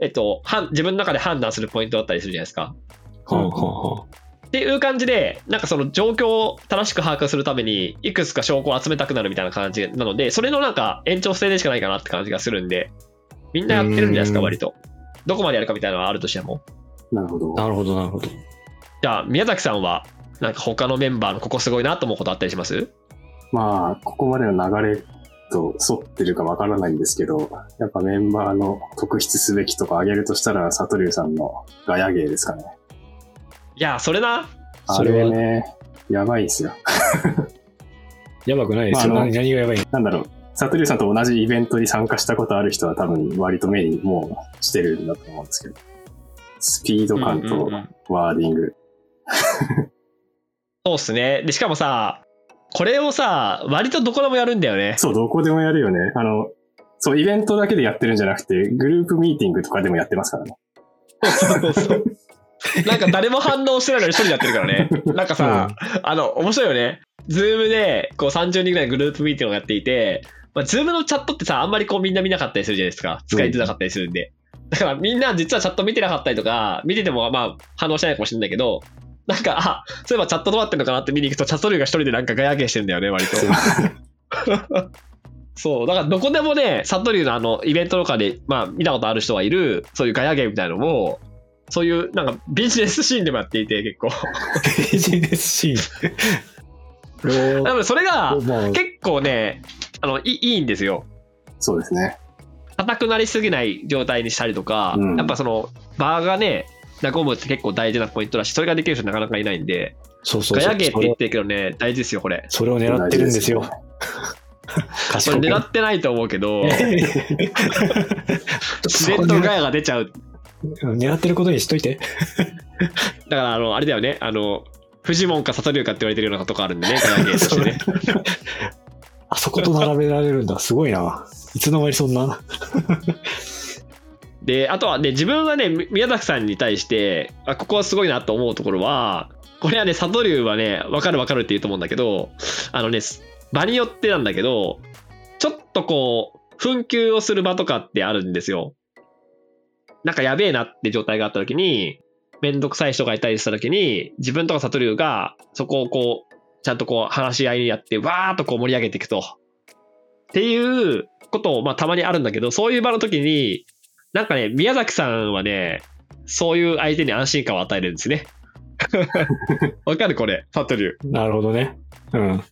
Speaker 2: えっと、自分の中で判断するポイントだったりするじゃないですか。っていう感じで、なんかその状況を正しく把握するために、いくつか証拠を集めたくなるみたいな感じなので、それのなんか延長性でしかないかなって感じがするんで、みんなやってるんじゃないですか、
Speaker 1: うん
Speaker 2: 割と。どこまでやるかみたいなのはあるとしても。
Speaker 3: なるほど。
Speaker 1: なるほど、なるほど。
Speaker 2: じゃあ、宮崎さんは、なんか他のメンバーのここすごいなと思うことあったりします？
Speaker 3: まあ、ここまでの流れと沿ってるかわからないんですけど、やっぱメンバーの特筆すべきとか挙げるとしたら、サトリュウさんのガヤ芸ですかね。
Speaker 2: いや、それな。
Speaker 3: あ
Speaker 1: それ
Speaker 3: ね、やばいんですよ。
Speaker 1: やばくないですよ。
Speaker 3: まあ
Speaker 1: 何がやばい
Speaker 3: なんだろう。サトリュウさんと同じイベントに参加したことある人は多分割と目にもうしてるんだと思うんですけど。スピード感と
Speaker 2: うんうんうん
Speaker 3: ワーディング。
Speaker 2: そうっすね。で、しかもさ、これをさ、割とどこでもやるんだよね。
Speaker 3: そう、どこでもやるよね。あの、そう、イベントだけでやってるんじゃなくて、グループミーティングとかでもやってますからね。
Speaker 2: そうそうそう。なんか誰も反応してないのに一人でやってるからね。なんかさ、あの、面白いよね。 Zoom で、こう30人ぐらいグループミーティングをやっていて、まあ、 Zoom のチャットってさ、あんまりこうみんな見なかったりするじゃないですか。使いづらかったりするんで。だからみんな実はチャット見てなかったりとか、見ててもまあ反応してないかもしれないけど、なんか、あ、そういえばチャットどうなってんのかなって見に行くと、チャット量が一人でなんかガヤゲーしてるんだよね、割と。そう、だからどこでもね、サトリューのあの、イベントとかで、まあ見たことある人がいる、そういうガヤゲーみたいなのを、そういうなんかビジネスシーンでもやっていて結構。
Speaker 1: ビジネスシーン。
Speaker 2: 多分それが
Speaker 1: まあ、
Speaker 2: 結構ね、あの、いいいんですよ。
Speaker 3: そうですね。
Speaker 2: 硬くなりすぎない状態にしたりとか、
Speaker 3: うん
Speaker 2: やっぱその、バーがね、和むって結構大事なポイントだし、それができる人なかなかいないんで、
Speaker 1: そうそうそう。
Speaker 2: ガヤゲーって
Speaker 1: それ
Speaker 2: 言ってるけどね、大事ですよ、これ。
Speaker 1: それを狙ってるんですよ。
Speaker 2: こ
Speaker 1: 賢く。
Speaker 2: れ狙ってないと思うけど、自然とガヤが出ちゃう。
Speaker 1: 狙ってることにしといて。
Speaker 2: だから、あの、あれだよね、あの、フジモンかサトリューかって言われてるようなとこあるんでね、ガヤゲーとしてね。
Speaker 1: あそこと並べられるんだ。すごいな。いつの間にそんな？
Speaker 2: で、あとはね、自分はね、宮崎さんに対して、あ、ここはすごいなと思うところは、これはね、サトリューはね、わかるわかるって言うと思うんだけど、あのね、場によってなんだけど、ちょっとこう、紛糾をする場とかってあるんですよ。なんかやべえなって状態があった時に、めんどくさい人がいたりした時に、自分とかサトリューが、そこをこう、ちゃんとこう話し合いにやって、わーっとこう盛り上げていくと。っていうことを、まあたまにあるんだけど、そういう場の時に、なんかね、宮崎さんはね、そういう相手に安心感を与えるんですね。わかるこれ、サトリュー。
Speaker 1: なるほどね。うん。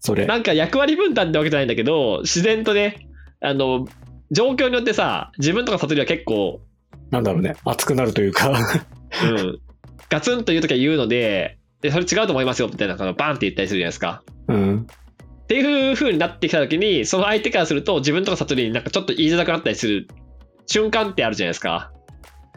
Speaker 1: それ。
Speaker 2: なんか役割分担ってわけじゃないんだけど、自然とね、あの、状況によってさ、自分とかサトリューは結構、
Speaker 1: なんだろうね。熱くなるというか。
Speaker 2: うん、ガツンと言うときは言うので、で、それ違うと思いますよ、みたいなのがバンって言ったりするじゃないですか。
Speaker 1: うん。
Speaker 2: っていう風になってきたときに、その相手からすると、自分とかサトリューになんかちょっと言いづらくなったりする瞬間ってあるじゃないですか。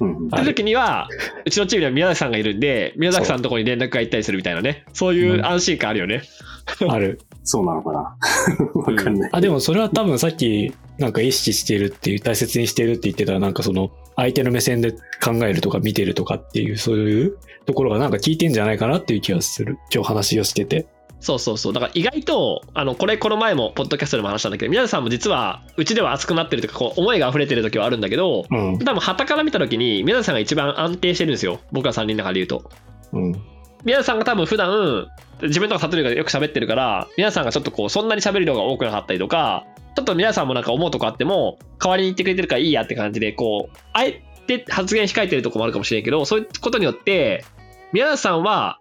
Speaker 3: うんうん
Speaker 2: っていう時には、うちのチームには宮崎さんがいるんで、宮崎さんのところに連絡が行ったりするみたいなね。そういう安心感あるよね。
Speaker 1: ある。
Speaker 3: そうなのかな？わかんない。
Speaker 1: あ、でもそれは多分さっき、なんか意識してるっていう、大切にしてるって言ってた、なんかその、相手の目線で考えるとか見てるとかっていう、そういうところがなんか聞いてんじゃないかなっていう気がする。今日話をしてて。
Speaker 2: そうそうそう。だから意外と、あの、これ、この前も、ポッドキャストでも話したんだけど、宮崎さんも実は、うちでは熱くなってるとか、こう、思いが溢れてる時はあるんだけど、
Speaker 1: うん。
Speaker 2: 多分、旗から見た時に、宮崎さんが一番安定してるんですよ。僕ら3人の中で言うと。
Speaker 1: うん。
Speaker 2: 宮崎さんが多分普段、自分とかサトルがよく喋ってるから、皆さんがちょっとこう、そんなに喋る量が多くなかったりとか、ちょっと皆さんもなんか思うとこあっても、代わりに言ってくれてるからいいやって感じで、こう、あえて発言控えてるとこもあるかもしれないけど、そういうことによって、宮崎さんは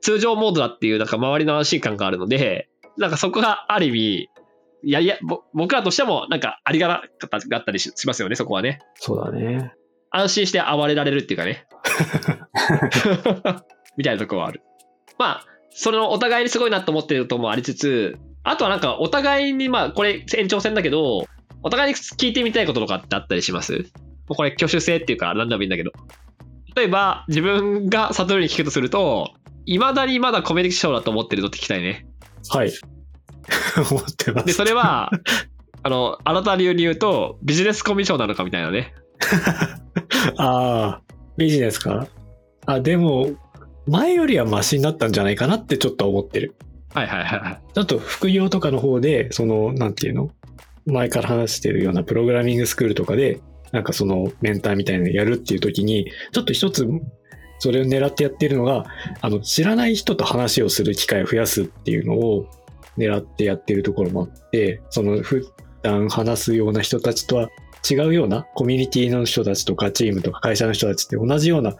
Speaker 2: 通常モードだっていうなんか周りの安心感があるので、なんかそこがある意味、いやいや、ぼ僕らとしてもなんかありがたかったりししますよね、そこはね。
Speaker 1: そうだね。
Speaker 2: 安心して暴れられるっていうかね。みたいなところはある。まあ、そのお互いにすごいなと思ってるともありつつ、あとはなんかお互いに、まあこれ延長戦だけど、お互いに聞いてみたいこととかってあったりします？これ挙手制っていうか何でもいいんだけど。例えば自分が悟りに聞くとすると、未だにまだコミュニケーションだと思ってるのって聞きたいね。
Speaker 1: はい。思ってます。
Speaker 2: で、それは、あの、あなた流に言うと、ビジネスコミュ障なのかみたいなね。
Speaker 1: ああ、ビジネスか？あ、でも、前よりはマシになったんじゃないかなってちょっと思ってる。
Speaker 2: はいはいはいはい。
Speaker 1: ちょっと副業とかの方で、その、なんていうの？前から話してるようなプログラミングスクールとかで、なんかそのメンターみたいなのやるっていう時に、ちょっと一つ、それを狙ってやってるのが、あの、知らない人と話をする機会を増やすっていうのを狙ってやってるところもあって、その普段話すような人たちとは違うようなコミュニティの人たちとかチームとか会社の人たちって同じような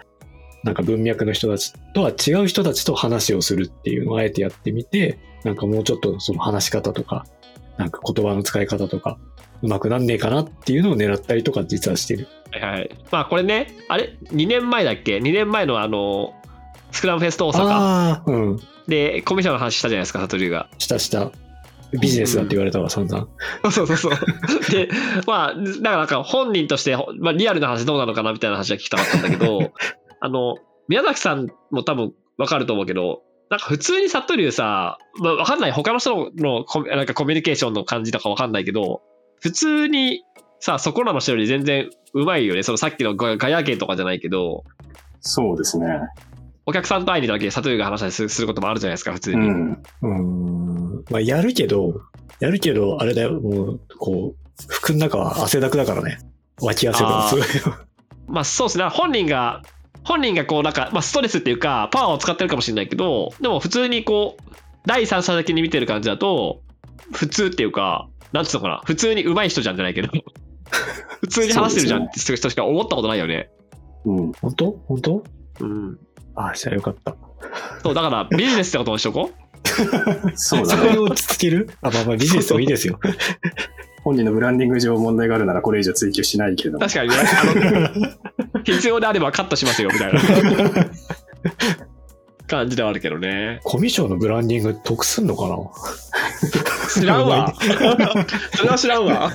Speaker 1: なんか文脈の人たちとは違う人たちと話をするっていうのをあえてやってみて、なんかもうちょっとその話し方とか、なんか言葉の使い方とか、うまくなんねえかなっていうのを狙ったりとか実はしてる。
Speaker 2: はいはい。まあこれね、あれ ?2 年前だっけ ?2 年前のあの、スクラムフェスト大阪？
Speaker 1: ああ、うん。
Speaker 2: で、コミュ障の話したじゃないですか、サトリュウが。
Speaker 1: したした。ビジネスだって言われたわ、散々。
Speaker 2: そうそうそう。で、まあ、だからなんか本人として、まあリアルな話どうなのかなみたいな話は聞きたかったんだけど、あの、宮崎さんも多分わかると思うけど、なんか普通にサトリュウさ、まあわかんない、他の人のコミなんかコミュニケーションの感じとかわかんないけど、普通にさ、そこらの人より全然うまいよね。そのさっきのガガヤ芸とかじゃないけど、
Speaker 3: そうですね。
Speaker 2: お客さんと会いに行った時にサトゥーが話したりするすることもあるじゃないですか、普通に。
Speaker 3: うん。
Speaker 1: うーん。まあ、やるけど、やるけど、あれだよ、もう、こう、服の中は汗だくだからね。脇汗がすごいよ。
Speaker 2: まあそうですね。本人が、本人がこうなんか、まあストレスっていうか、パワーを使ってるかもしれないけど、でも普通にこう、第三者的に見てる感じだと、普通っていうか、なんつうのかな、普通に上手い人じゃんじゃないけど、普通に話してるじゃんって人しか思ったことないよね。
Speaker 3: うん。
Speaker 1: 本当？本当？
Speaker 2: うん。
Speaker 1: ああ、じゃあよかった。
Speaker 2: そう、だからビジネスってことにしとこう。
Speaker 3: そうだね。
Speaker 1: それを落ち着ける？あ、まあまあビジネスもいいですよ。
Speaker 3: 本人のブランディング上問題があるならこれ以上追求しないけれども。
Speaker 2: 確かにね、あの、必要であればカットしますよ、みたいな 感じではあるけどね。
Speaker 1: コミュ障のブランディング得すんのかな？
Speaker 2: 知らんわ。それは知らんわ。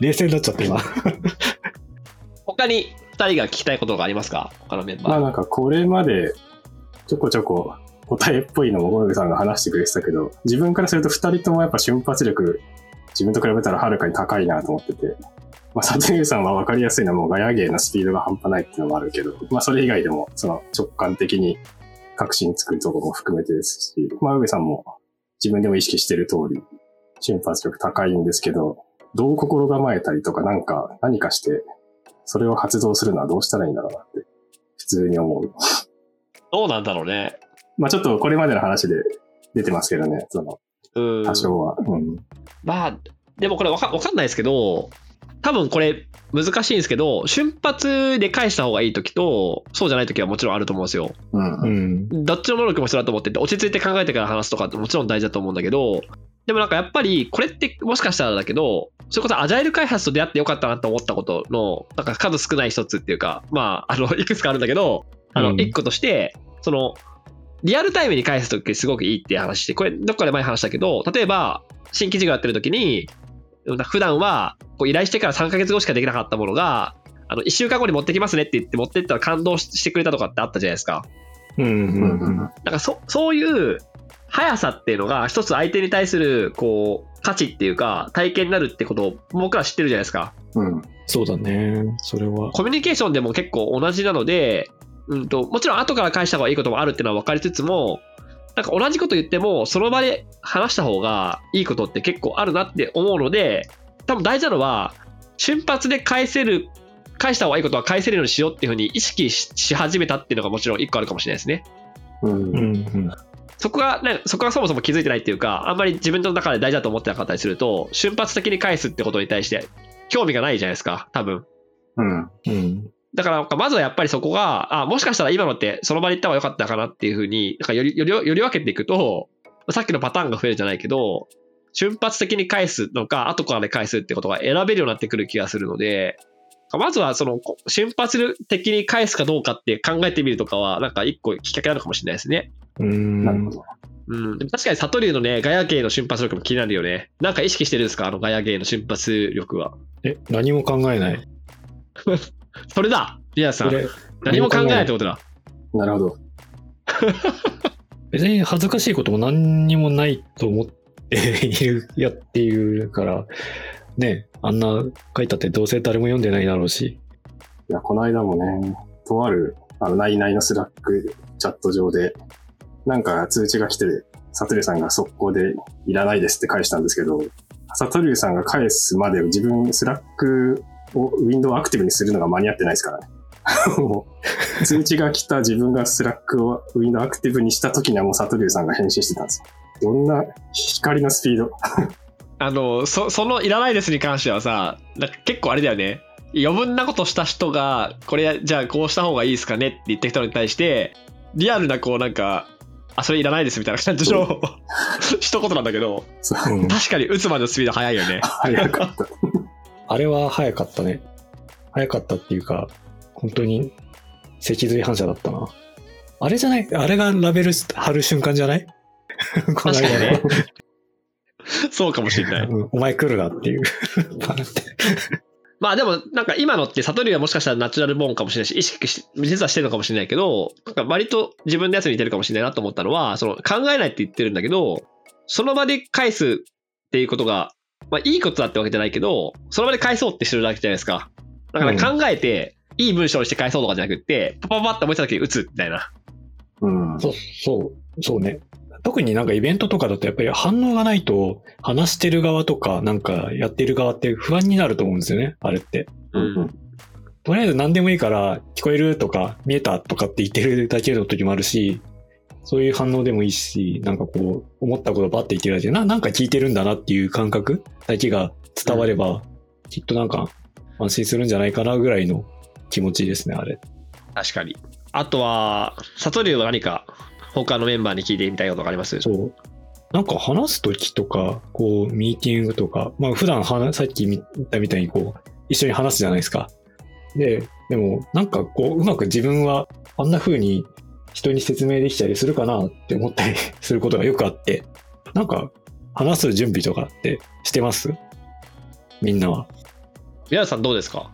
Speaker 1: 冷静になっちゃった今。
Speaker 2: 他に2人が聞きたいことがありますか？他のメンバー。
Speaker 3: まあなんかこれまでちょこちょこ答えっぽいのもゴルグさんが話してくれてたけど、自分からすると二人ともやっぱ瞬発力、自分と比べたらはるかに高いなと思ってて、まあ、佐藤さんは分かりやすいのはもうガヤ芸のスピードが半端ないっていうのもあるけど、まあそれ以外でもその直感的に確信つくところも含めてですし、まあ上さんも自分でも意識してる通り瞬発力高いんですけど、どう心構えたりとかなんか何かして、それを発動するのはどうしたらいいんだろうなって、普通に思う。
Speaker 2: どうなんだろうね。
Speaker 3: まあちょっとこれまでの話で出てますけどね、その、
Speaker 2: うん。
Speaker 3: 多少は。うん。
Speaker 2: まあ、でもこれわかんないですけど、多分これ難しいんですけど、瞬発で返した方がいい時と、そうじゃない時はもちろんあると思うんですよ。
Speaker 3: うん。
Speaker 1: うん。
Speaker 2: どっちの能力も必要だと思ってて、落ち着いて考えてから話すとかってもちろん大事だと思うんだけど、でもなんかやっぱりこれってもしかしたらだけど、それこそアジャイル開発と出会ってよかったなと思ったことの、なんか数少ない一つっていうか、まあ、あの、いくつかあるんだけど、あの、
Speaker 1: うん
Speaker 2: 一個として、その、リアルタイムに返すときすごくいいっていう話して、これどっかで前に話したけど、例えば、新規事業やってるときに、普段はこう依頼してから3ヶ月後しかできなかったものが、あの、1週間後に持ってきますねって言って持ってったら感動してくれたとかってあったじゃないですか。
Speaker 1: うん。うん。うん。
Speaker 2: なんかそそういう速さっていうのが一つ相手に対するこう価値っていうか体験になるってことを僕ら知ってるじゃないですか。
Speaker 3: うん。
Speaker 1: そうだね。それは。
Speaker 2: コミュニケーションでも結構同じなので、うんと、もちろん後から返した方がいいこともあるっていうのは分かりつつも、なんか同じこと言ってもその場で話した方がいいことって結構あるなって思うので、多分大事なのは瞬発で返せる返した方がいいことは返せるようにしようっていうふうに意識しし始めたっていうのがもちろん一個あるかもしれないですね。
Speaker 3: うん。
Speaker 2: そこが、ね、そこがそもそも気づいてないっていうか、あんまり自分の中で大事だと思ってなかったりすると、瞬発的に返すってことに対して興味がないじゃないですか、多分。
Speaker 3: うん。
Speaker 1: うん。
Speaker 2: だから、まずはやっぱりそこが、あ、もしかしたら今のってその場で言った方が良かったかなっていうふうに、なんかより、より、より分けていくと、さっきのパターンが増えるじゃないけど、瞬発的に返すのか、後からで返すってことが選べるようになってくる気がするので、まずはその、こ瞬発的に返すかどうかって考えてみるとかは、なんか一個きっかけなのかもしれないですね。
Speaker 1: うん。
Speaker 3: なるほど。
Speaker 2: うん、でも確かにサトリュウのね、ガヤ芸の瞬発力も気になるよね。なんか意識してるんですか？あのガヤ芸の瞬発力は。
Speaker 1: え、何も考えない。
Speaker 2: それだリアさん。何も考えないってことだ。
Speaker 3: なるほど。
Speaker 1: 別に恥ずかしいことも何にもないと思っている、やっているから、ね、あんな書いたってどうせ誰も読んでないだろうし。
Speaker 3: いや、この間もね、とある、あの、ナイナイの Slack チャット上で、なんか通知が来て、サトリュウさんが速攻でいらないですって返したんですけど、サトリュウさんが返すまで自分 Slack をウィンドウアクティブにするのが間に合ってないですからね。もう通知が来た自分が Slack をウィンドウアクティブにした時にはもうサトリュウさんが返信してたんですよ。どんな光のスピード。
Speaker 2: あの、そそのいらないですに関してはさ、なんか結構あれだよね。余分なことした人が、これじゃあこうした方がいいですかねって言った人に対して、リアルなこうなんか、あ、それいらないですみたいな感じの 一言なんだけど、確かに打つまでのスピード速いよね。
Speaker 3: 早かった。
Speaker 1: あれは早かったね。早かったっていうか、本当に脊髄反射だったな。あれじゃない？あれがラベル貼る瞬間じゃない？この間
Speaker 2: ね。そうかもしれない。
Speaker 1: うんお前来るなっていう。
Speaker 2: まあでも、なんか今のって、悟りはもしかしたらナチュラルボーンかもしれないし、意識し、実はしてるのかもしれないけど、なんか割と自分のやつに似てるかもしれないなと思ったのは、その考えないって言ってるんだけど、その場で返すっていうことがまあいいことだってわけじゃないけど、その場で返そうってしてるだけじゃないですか。だから考えて、いい文章にして返そうとかじゃなくって、パパパって思いついた時に打つみたいな。
Speaker 3: うん。
Speaker 1: そう、そう、そうね。特になんかイベントとかだとやっぱり反応がないと話してる側とかなんかやってる側って不安になると思うんですよね、あれって。
Speaker 3: うんうん
Speaker 1: とりあえず何でもいいから聞こえるとか見えたとかって言ってるだけの時もあるし、そういう反応でもいいし、なんかこう思ったことバッて言ってるだけでな、なんか聞いてるんだなっていう感覚だけが伝われば、きっとなんか安心するんじゃないかなぐらいの気持ちですね、あれ。
Speaker 2: 確かに。あとは、里竜は何か他のメンバーに聞いてみたいことがあります？
Speaker 1: そう。なんか話すときとか、こう、ミーティングとか、まあ普段話、さっき言ったみたいにこう、一緒に話すじゃないですか。で、でも、なんかこう、うまく自分はあんな風に人に説明できたりするかなって思ったりすることがよくあって、なんか、話す準備とかってしてます？みんなは。
Speaker 2: 宮田さんどうですか？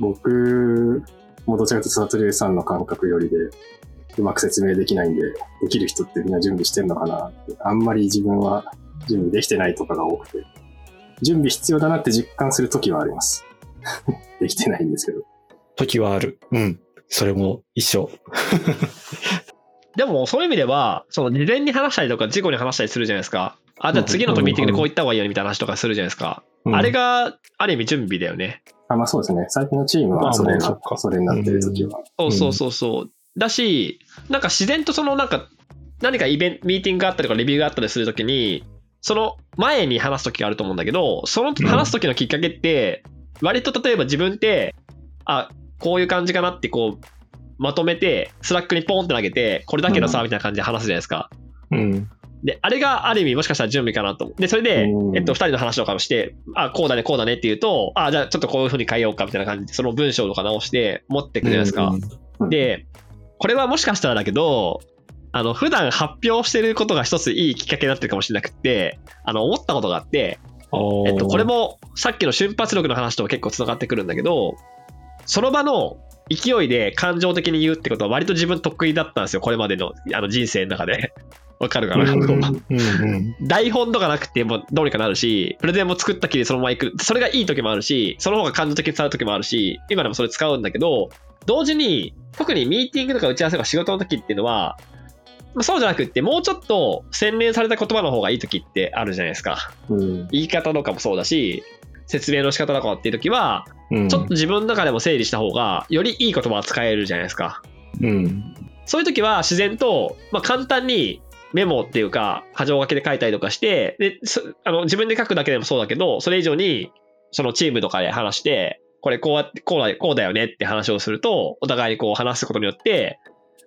Speaker 3: 僕もどちらかというとサトさんの感覚よりで、うまく説明できないんで、できる人ってみんな準備してるのかなって、あんまり自分は準備できてないとかが多くて、準備必要だなって実感するときはあります。できてないんですけど。
Speaker 1: 時はある。うん。それも一緒。
Speaker 2: でも、そういう意味では、その事前に話したりとか、事後に話したりするじゃないですか。あ、じゃあ次のミーティングでこう言った方がいいよねみたいな話とかするじゃないですか。
Speaker 1: うん
Speaker 2: あれが、ある意味準備だよね。
Speaker 3: あ、まあそうですね。最近のチーム
Speaker 1: まあ
Speaker 3: はそれが
Speaker 1: まあそっか、
Speaker 3: それになってるときは。
Speaker 2: そうそうそうそう。だし、なんか自然とそのなんか、何かイベント、ミーティングがあったりとかレビューがあったりするときに、その前に話すときがあると思うんだけど、その話すときのきっかけって、割と例えば自分って、あ、こういう感じかなってこう、まとめて、 Slack にポンって投げて、これだけどさ、
Speaker 3: うん
Speaker 2: みたいな感じで話すじゃないですか。
Speaker 1: うん。
Speaker 2: で、あれがある意味もしかしたら準備かなと思う。で、それで
Speaker 3: う、ん
Speaker 2: えっと、二人の話とかをして、あ、こうだね、こうだねって言うと、あ、じゃあちょっとこういう風に変えようかみたいな感じで、その文章とか直して持っていくじゃないですか。
Speaker 3: うん
Speaker 2: で、これはもしかしたらだけど、あの、普段発表してることが一ついいきっかけになってるかもしれなくって、あの、思ったことがあって、えっと、これもさっきの瞬発力の話とも結構繋がってくるんだけど、その場の勢いで感情的に言うってことは割と自分得意だったんですよ、これまでのあの人生の中で。わかるかな、
Speaker 1: うんうんうん。
Speaker 2: 台本とかなくてもどうにかなるし、プレゼンも作ったきりそのまま行く。それがいい時もあるし、その方が感情的に伝わる時もあるし、今でもそれ使うんだけど、同時に、特にミーティングとか打ち合わせとか仕事の時っていうのは、まあそうじゃなくって、もうちょっと洗練された言葉の方がいい時ってあるじゃないですか。
Speaker 3: うん。
Speaker 2: 言い方とかもそうだし、説明の仕方とかっていう時は、
Speaker 1: うん
Speaker 2: ちょっと自分の中でも整理した方が、よりいい言葉が使えるじゃないですか。
Speaker 1: うん。
Speaker 2: そういう時は自然と、まあ、簡単にメモっていうか、箇条書きで書いたりとかして、で、そあの自分で書くだけでもそうだけど、それ以上に、そのチームとかで話して、これこうやって、こうだこうだよねって話をすると、お互いにこう話すことによって、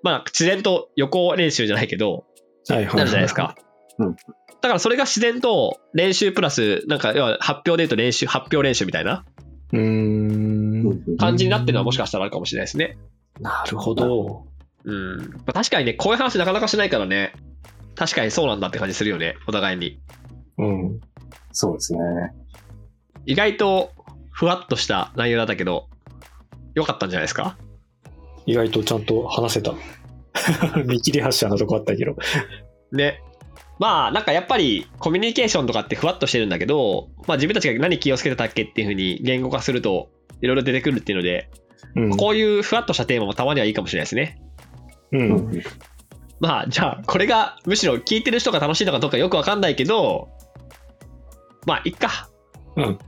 Speaker 2: まあ、自然と予行練習じゃないけど、
Speaker 1: はいはい。
Speaker 2: なるじゃないですか。
Speaker 3: うん
Speaker 2: だからそれが自然と練習プラス、なんか、要は発表で言うと練習、発表練習みたいな。感じになってるのはもしかしたらあるかもしれないですね。
Speaker 1: なるほど。
Speaker 2: うん。まあ確かにね、こういう話なかなかしないからね、確かにそうなんだって感じするよね、お互いに。
Speaker 1: うん。
Speaker 3: そうですね。
Speaker 2: 意外とふわっとした内容だったけど、よかったんじゃないですか？
Speaker 1: 意外とちゃんと話せた。見切り発車なとこあったけど。
Speaker 2: ね。まあ、なんかやっぱりコミュニケーションとかってふわっとしてるんだけど、まあ自分たちが何気をつけてたっけっていうふうに言語化すると、いろいろ出てくるっていうので、
Speaker 1: うん。
Speaker 2: こういうふわっとしたテーマもたまにはいいかもしれないですね。
Speaker 1: う。
Speaker 3: うんん。
Speaker 2: まあ、じゃあ、これがむしろ聞いてる人が楽しいのかどうかよくわかんないけど、まあ、いっか。
Speaker 1: うん。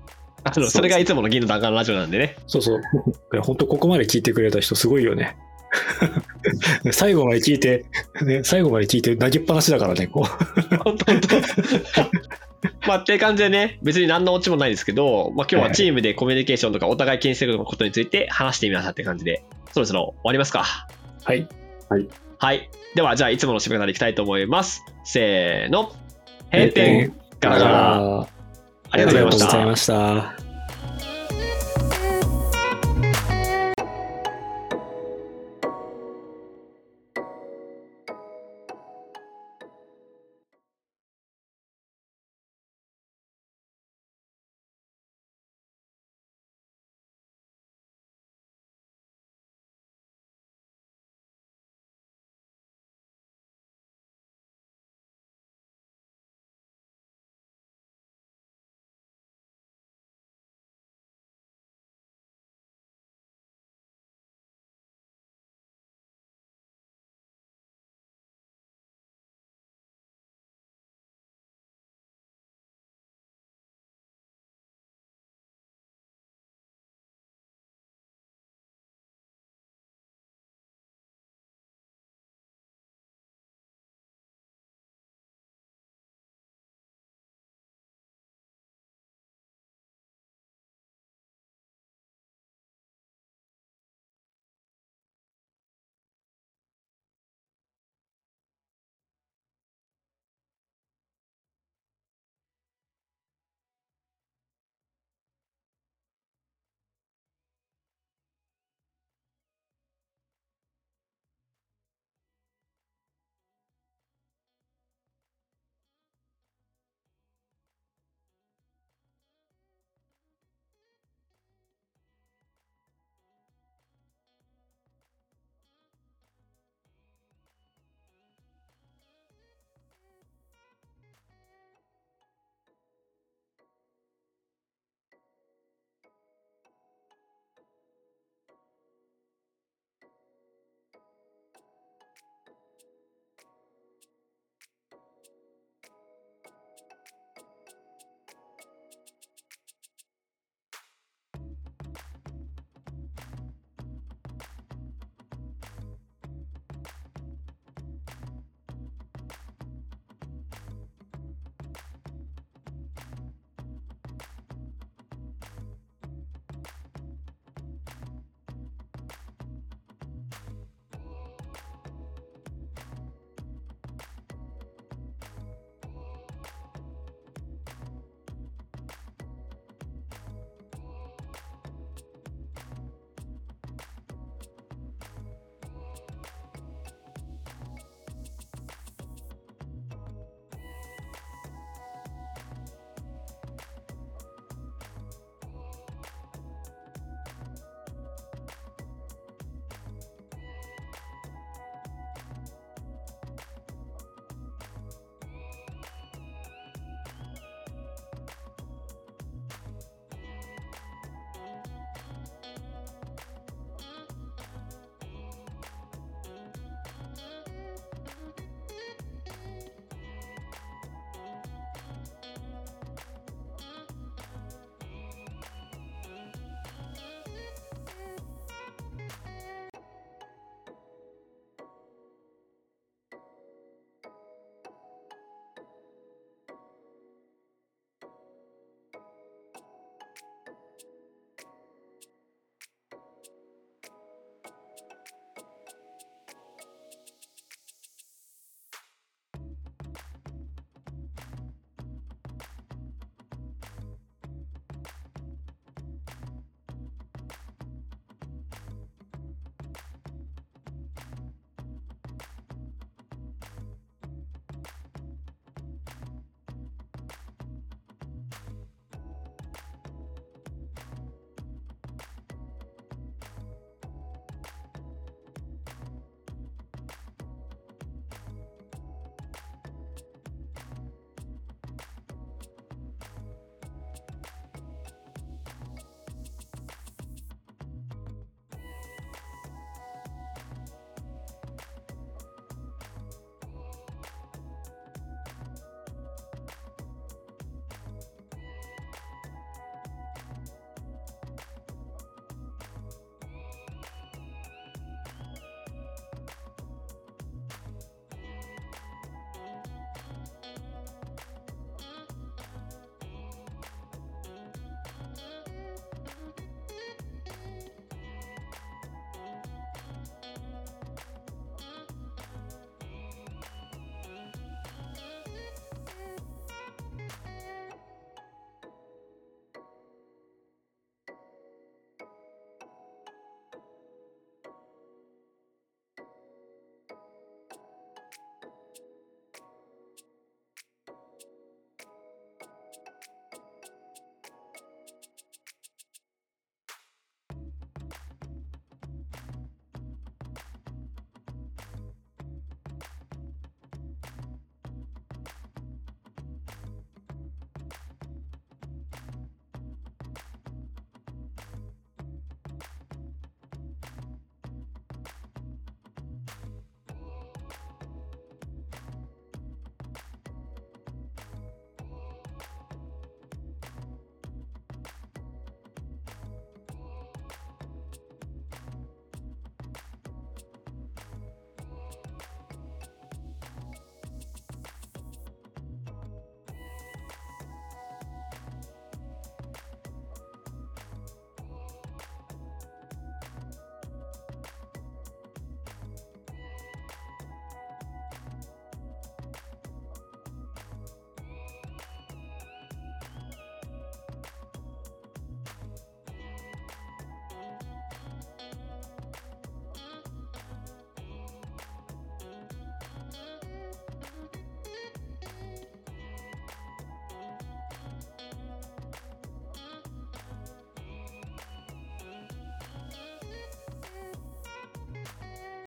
Speaker 2: あの、それがいつもの銀の弾丸ラジオなんでね。
Speaker 1: そうそう。いや、本当ここまで聞いてくれた人すごいよね。最後まで聞いて、ね、最後まで聞いて投げっぱなしだからね、こう。
Speaker 2: 本当本当まあ、っていう感じでね、別に何のオチもないですけど、まあ、今日はチームでコミュニケーションとかお互い気にしてることについて話してみましたって感じで、そろそろ終わりますか。
Speaker 1: はい。
Speaker 2: はい。では、じゃあ、いつもの締め方でいきたいと思います。せーの。閉店ガラガラ。
Speaker 1: あ
Speaker 2: ありがとうございました
Speaker 1: ありがとうござい。ました。